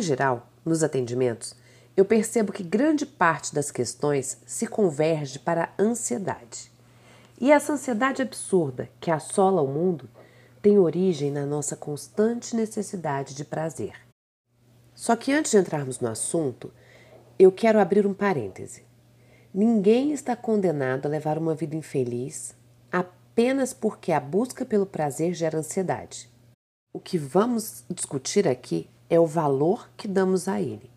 Em geral, nos atendimentos, eu percebo que grande parte das questões se converge para a ansiedade. E essa ansiedade absurda que assola o mundo tem origem na nossa constante necessidade de prazer. Só que antes de entrarmos no assunto, eu quero abrir um parêntese. Ninguém está condenado a levar uma vida infeliz apenas porque a busca pelo prazer gera ansiedade. O que vamos discutir aqui é o valor que damos a ele.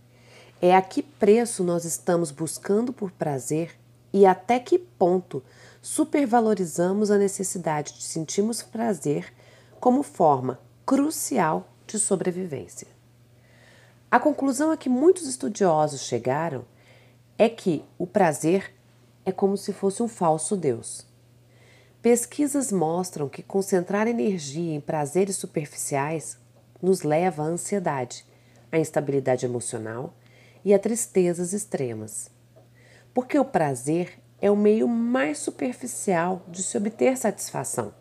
É a que preço nós estamos buscando por prazer e até que ponto supervalorizamos a necessidade de sentirmos prazer como forma crucial de sobrevivência. A conclusão a que muitos estudiosos chegaram é que o prazer é como se fosse um falso Deus. Pesquisas mostram que concentrar energia em prazeres superficiais nos leva à ansiedade, à instabilidade emocional e a tristezas extremas. Porque o prazer é o meio mais superficial de se obter satisfação.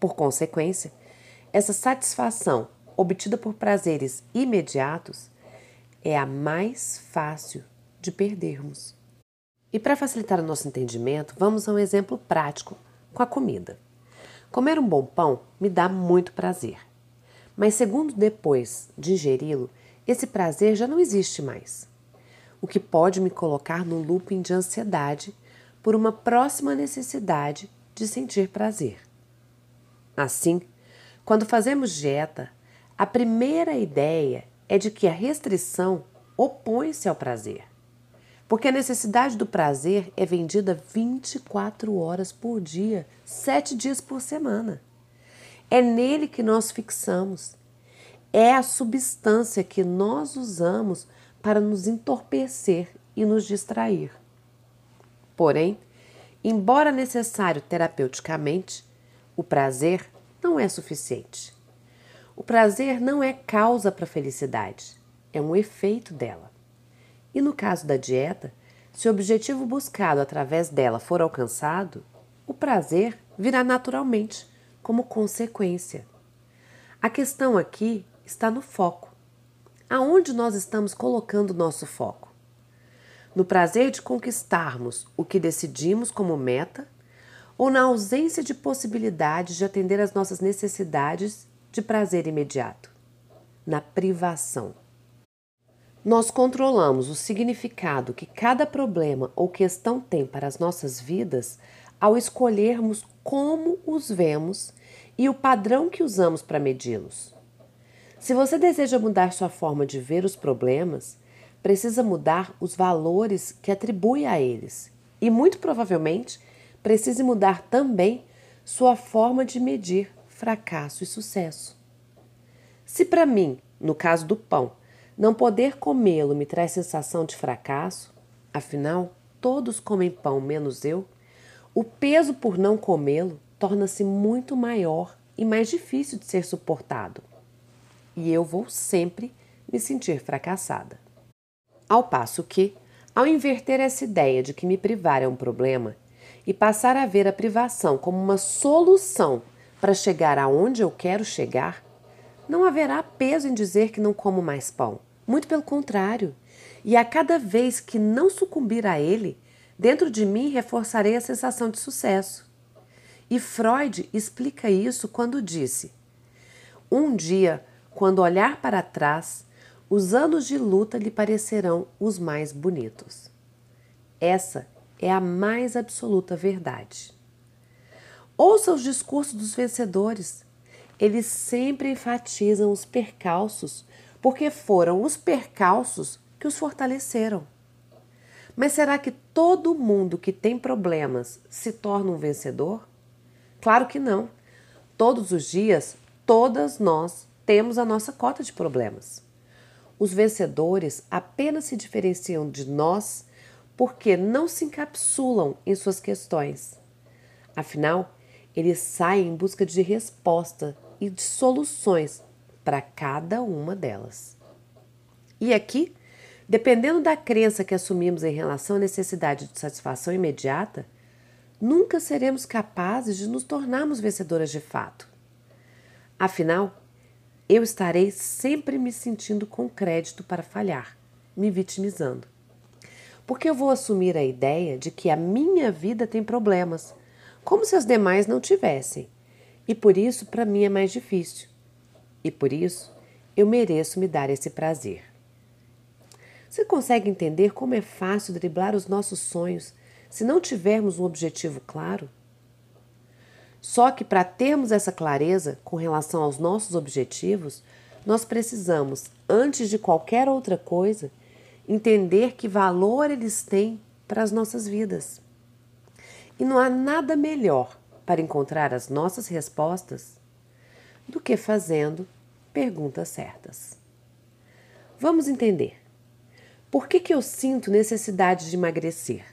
Por consequência, essa satisfação obtida por prazeres imediatos é a mais fácil de perdermos. E para facilitar o nosso entendimento, vamos a um exemplo prático com a comida. Comer um bom pão me dá muito prazer, mas segundo depois de ingeri-lo, esse prazer já não existe mais, o que pode me colocar no looping de ansiedade por uma próxima necessidade de sentir prazer. Assim, quando fazemos dieta, a primeira ideia é de que a restrição opõe-se ao prazer porque a necessidade do prazer é vendida 24 horas por dia, 7 dias por semana. É nele que nós fixamos. É a substância que nós usamos para nos entorpecer e nos distrair. Porém, embora necessário terapeuticamente, o prazer não é suficiente. O prazer não é causa para a felicidade, é um efeito dela. E no caso da dieta, se o objetivo buscado através dela for alcançado, o prazer virá naturalmente como consequência. A questão aqui está no foco. Aonde nós estamos colocando nosso foco? No prazer de conquistarmos o que decidimos como meta ou na ausência de possibilidades de atender às nossas necessidades de prazer imediato? Na privação. Nós controlamos o significado que cada problema ou questão tem para as nossas vidas ao escolhermos como os vemos e o padrão que usamos para medi-los. Se você deseja mudar sua forma de ver os problemas, precisa mudar os valores que atribui a eles e, muito provavelmente, precise mudar também sua forma de medir fracasso e sucesso. Se para mim, no caso do pão, não poder comê-lo me traz sensação de fracasso, afinal, todos comem pão menos eu. O peso por não comê-lo torna-se muito maior e mais difícil de ser suportado. E eu vou sempre me sentir fracassada. Ao passo que, ao inverter essa ideia de que me privar é um problema e passar a ver a privação como uma solução para chegar aonde eu quero chegar, não haverá peso em dizer que não como mais pão muito pelo contrário. E a cada vez que não sucumbir a ele, dentro de mim reforçarei a sensação de sucesso. E Freud explica isso quando disse: Um dia, quando olhar para trás, os anos de luta lhe parecerão os mais bonitos. Essa é a mais absoluta verdade. Ouça os discursos dos vencedores. Eles sempre enfatizam os percalços porque foram os percalços que os fortaleceram. Mas será que todo mundo que tem problemas se torna um vencedor? Claro que não. Todos os dias, todas nós temos a nossa cota de problemas. Os vencedores apenas se diferenciam de nós porque não se encapsulam em suas questões. Afinal, eles saem em busca de resposta e de soluções para cada uma delas. E aqui, dependendo da crença que assumimos em relação à necessidade de satisfação imediata, nunca seremos capazes de nos tornarmos vencedoras de fato. Afinal, eu estarei sempre me sentindo com crédito para falhar, me vitimizando. Porque eu vou assumir a ideia de que a minha vida tem problemas, como se as demais não tivessem, e por isso para mim é mais difícil. E por isso eu mereço me dar esse prazer. Você consegue entender como é fácil driblar os nossos sonhos se não tivermos um objetivo claro? Só que para termos essa clareza com relação aos nossos objetivos, nós precisamos, antes de qualquer outra coisa, entender que valor eles têm para as nossas vidas. E não há nada melhor para encontrar as nossas respostas do que fazendo perguntas certas. Vamos entender. Por que, que eu sinto necessidade de emagrecer?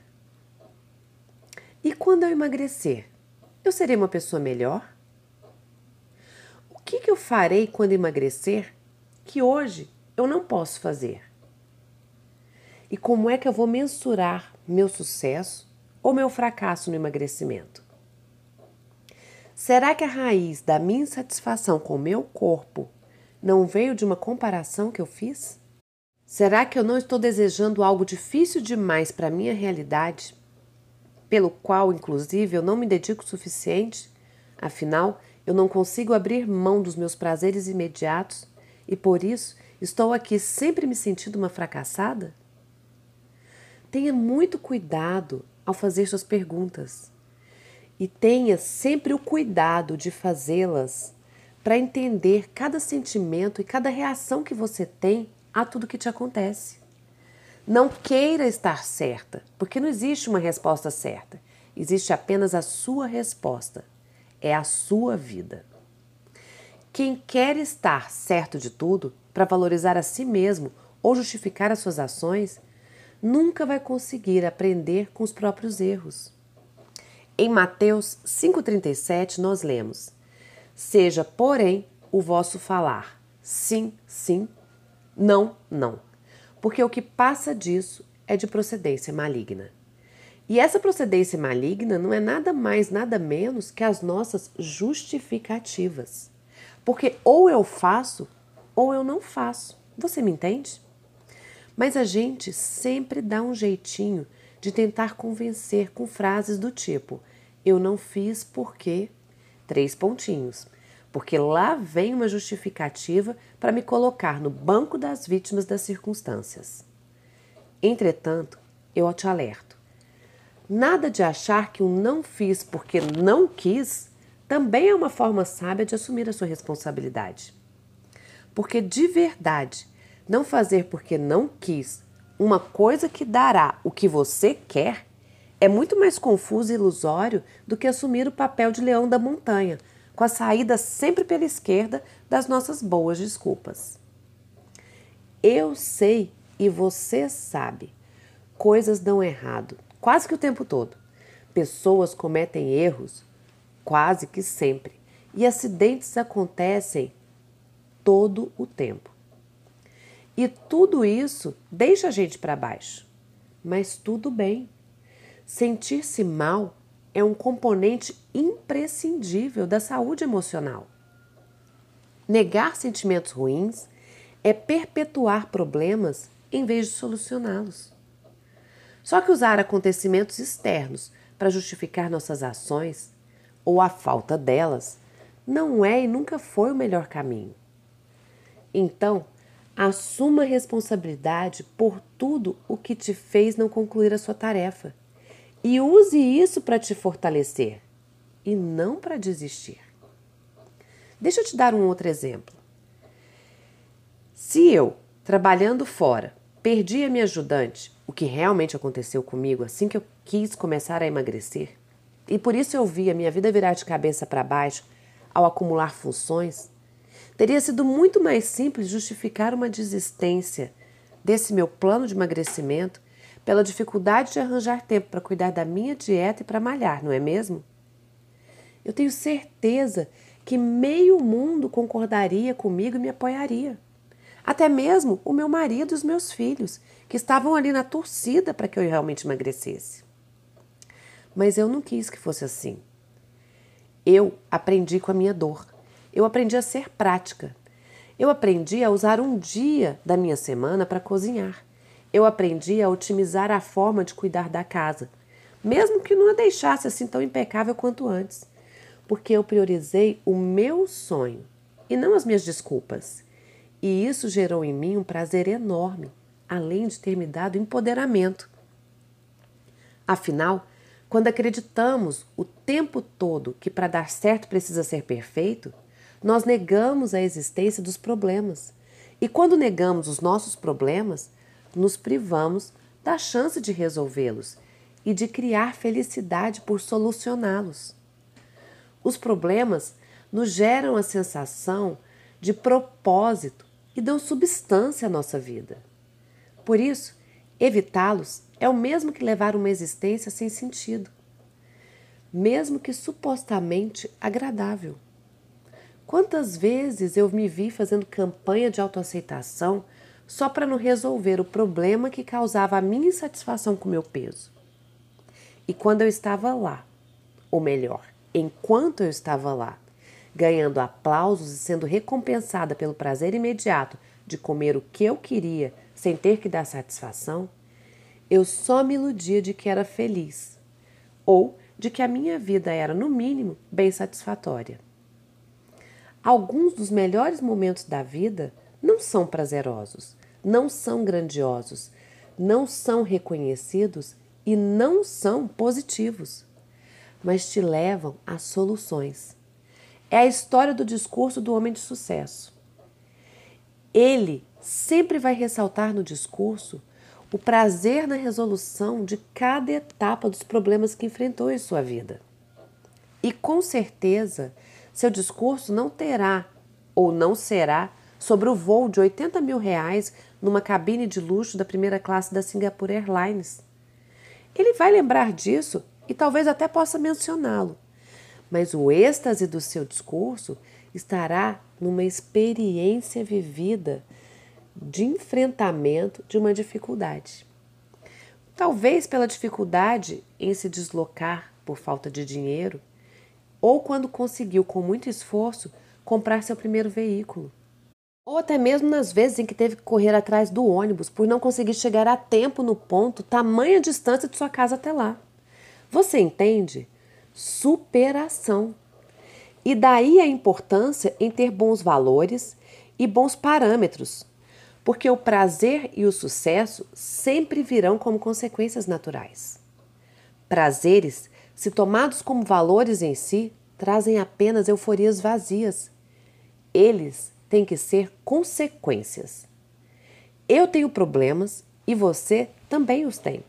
E quando eu emagrecer, eu serei uma pessoa melhor? O que, que eu farei quando emagrecer que hoje eu não posso fazer? E como é que eu vou mensurar meu sucesso ou meu fracasso no emagrecimento? Será que a raiz da minha insatisfação com o meu corpo não veio de uma comparação que eu fiz? Será que eu não estou desejando algo difícil demais para a minha realidade, pelo qual, inclusive, eu não me dedico o suficiente? Afinal, eu não consigo abrir mão dos meus prazeres imediatos e por isso estou aqui sempre me sentindo uma fracassada? Tenha muito cuidado ao fazer suas perguntas e tenha sempre o cuidado de fazê-las para entender cada sentimento e cada reação que você tem a tudo que te acontece. Não queira estar certa, porque não existe uma resposta certa. Existe apenas a sua resposta. É a sua vida. Quem quer estar certo de tudo para valorizar a si mesmo ou justificar as suas ações, nunca vai conseguir aprender com os próprios erros. Em Mateus 5,37 nós lemos: Seja, porém, o vosso falar sim, sim não, não. Porque o que passa disso é de procedência maligna. E essa procedência maligna não é nada mais, nada menos que as nossas justificativas. Porque ou eu faço ou eu não faço. Você me entende? Mas a gente sempre dá um jeitinho de tentar convencer com frases do tipo: eu não fiz porque. Três pontinhos porque lá vem uma justificativa para me colocar no banco das vítimas das circunstâncias. Entretanto, eu te alerto: nada de achar que o não fiz porque não quis também é uma forma sábia de assumir a sua responsabilidade. Porque de verdade, não fazer porque não quis uma coisa que dará o que você quer é muito mais confuso e ilusório do que assumir o papel de leão da montanha, com a saída sempre pela esquerda das nossas boas desculpas. Eu sei e você sabe. Coisas dão errado, quase que o tempo todo. Pessoas cometem erros, quase que sempre. E acidentes acontecem todo o tempo. E tudo isso deixa a gente para baixo. Mas tudo bem. Sentir-se mal é um componente imprescindível da saúde emocional. Negar sentimentos ruins é perpetuar problemas em vez de solucioná-los. Só que usar acontecimentos externos para justificar nossas ações ou a falta delas não é e nunca foi o melhor caminho. Então, assuma responsabilidade por tudo o que te fez não concluir a sua tarefa e use isso para te fortalecer e não para desistir. Deixa eu te dar um outro exemplo. Se eu, trabalhando fora, perdi a minha ajudante, o que realmente aconteceu comigo assim que eu quis começar a emagrecer, e por isso eu vi a minha vida virar de cabeça para baixo ao acumular funções, teria sido muito mais simples justificar uma desistência desse meu plano de emagrecimento pela dificuldade de arranjar tempo para cuidar da minha dieta e para malhar, não é mesmo? Eu tenho certeza que meio mundo concordaria comigo e me apoiaria. Até mesmo o meu marido e os meus filhos, que estavam ali na torcida para que eu realmente emagrecesse. Mas eu não quis que fosse assim. Eu aprendi com a minha dor. Eu aprendi a ser prática. Eu aprendi a usar um dia da minha semana para cozinhar. Eu aprendi a otimizar a forma de cuidar da casa, mesmo que não a deixasse assim tão impecável quanto antes, porque eu priorizei o meu sonho e não as minhas desculpas. E isso gerou em mim um prazer enorme, além de ter me dado empoderamento. Afinal, quando acreditamos o tempo todo que para dar certo precisa ser perfeito, nós negamos a existência dos problemas. E quando negamos os nossos problemas, nos privamos da chance de resolvê-los e de criar felicidade por solucioná-los. Os problemas nos geram a sensação de propósito e dão substância à nossa vida. Por isso, evitá-los é o mesmo que levar uma existência sem sentido, mesmo que supostamente agradável. Quantas vezes eu me vi fazendo campanha de autoaceitação só para não resolver o problema que causava a minha insatisfação com meu peso? E quando eu estava lá, ou melhor, enquanto eu estava lá, ganhando aplausos e sendo recompensada pelo prazer imediato de comer o que eu queria sem ter que dar satisfação, eu só me iludia de que era feliz ou de que a minha vida era, no mínimo, bem satisfatória. Alguns dos melhores momentos da vida não são prazerosos, não são grandiosos, não são reconhecidos e não são positivos, mas te levam a soluções. É a história do discurso do homem de sucesso. Ele sempre vai ressaltar no discurso o prazer na resolução de cada etapa dos problemas que enfrentou em sua vida. E com certeza, seu discurso não terá ou não será sobre o voo de 80 mil reais numa cabine de luxo da primeira classe da Singapore Airlines. Ele vai lembrar disso e talvez até possa mencioná-lo, mas o êxtase do seu discurso estará numa experiência vivida de enfrentamento de uma dificuldade. Talvez pela dificuldade em se deslocar por falta de dinheiro, ou quando conseguiu com muito esforço comprar seu primeiro veículo. Ou até mesmo nas vezes em que teve que correr atrás do ônibus por não conseguir chegar a tempo no ponto, tamanha distância de sua casa até lá. Você entende? Superação. E daí a importância em ter bons valores e bons parâmetros, porque o prazer e o sucesso sempre virão como consequências naturais. Prazeres, se tomados como valores em si, trazem apenas euforias vazias. Eles têm que ser consequências. Eu tenho problemas e você também os tem.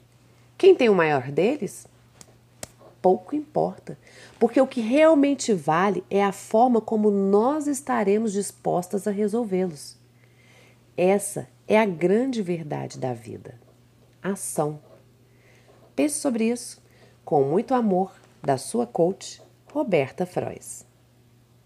Quem tem o maior deles? pouco importa, porque o que realmente vale é a forma como nós estaremos dispostas a resolvê-los. Essa é a grande verdade da vida. Ação. Pense sobre isso. Com muito amor, da sua coach, Roberta Frois.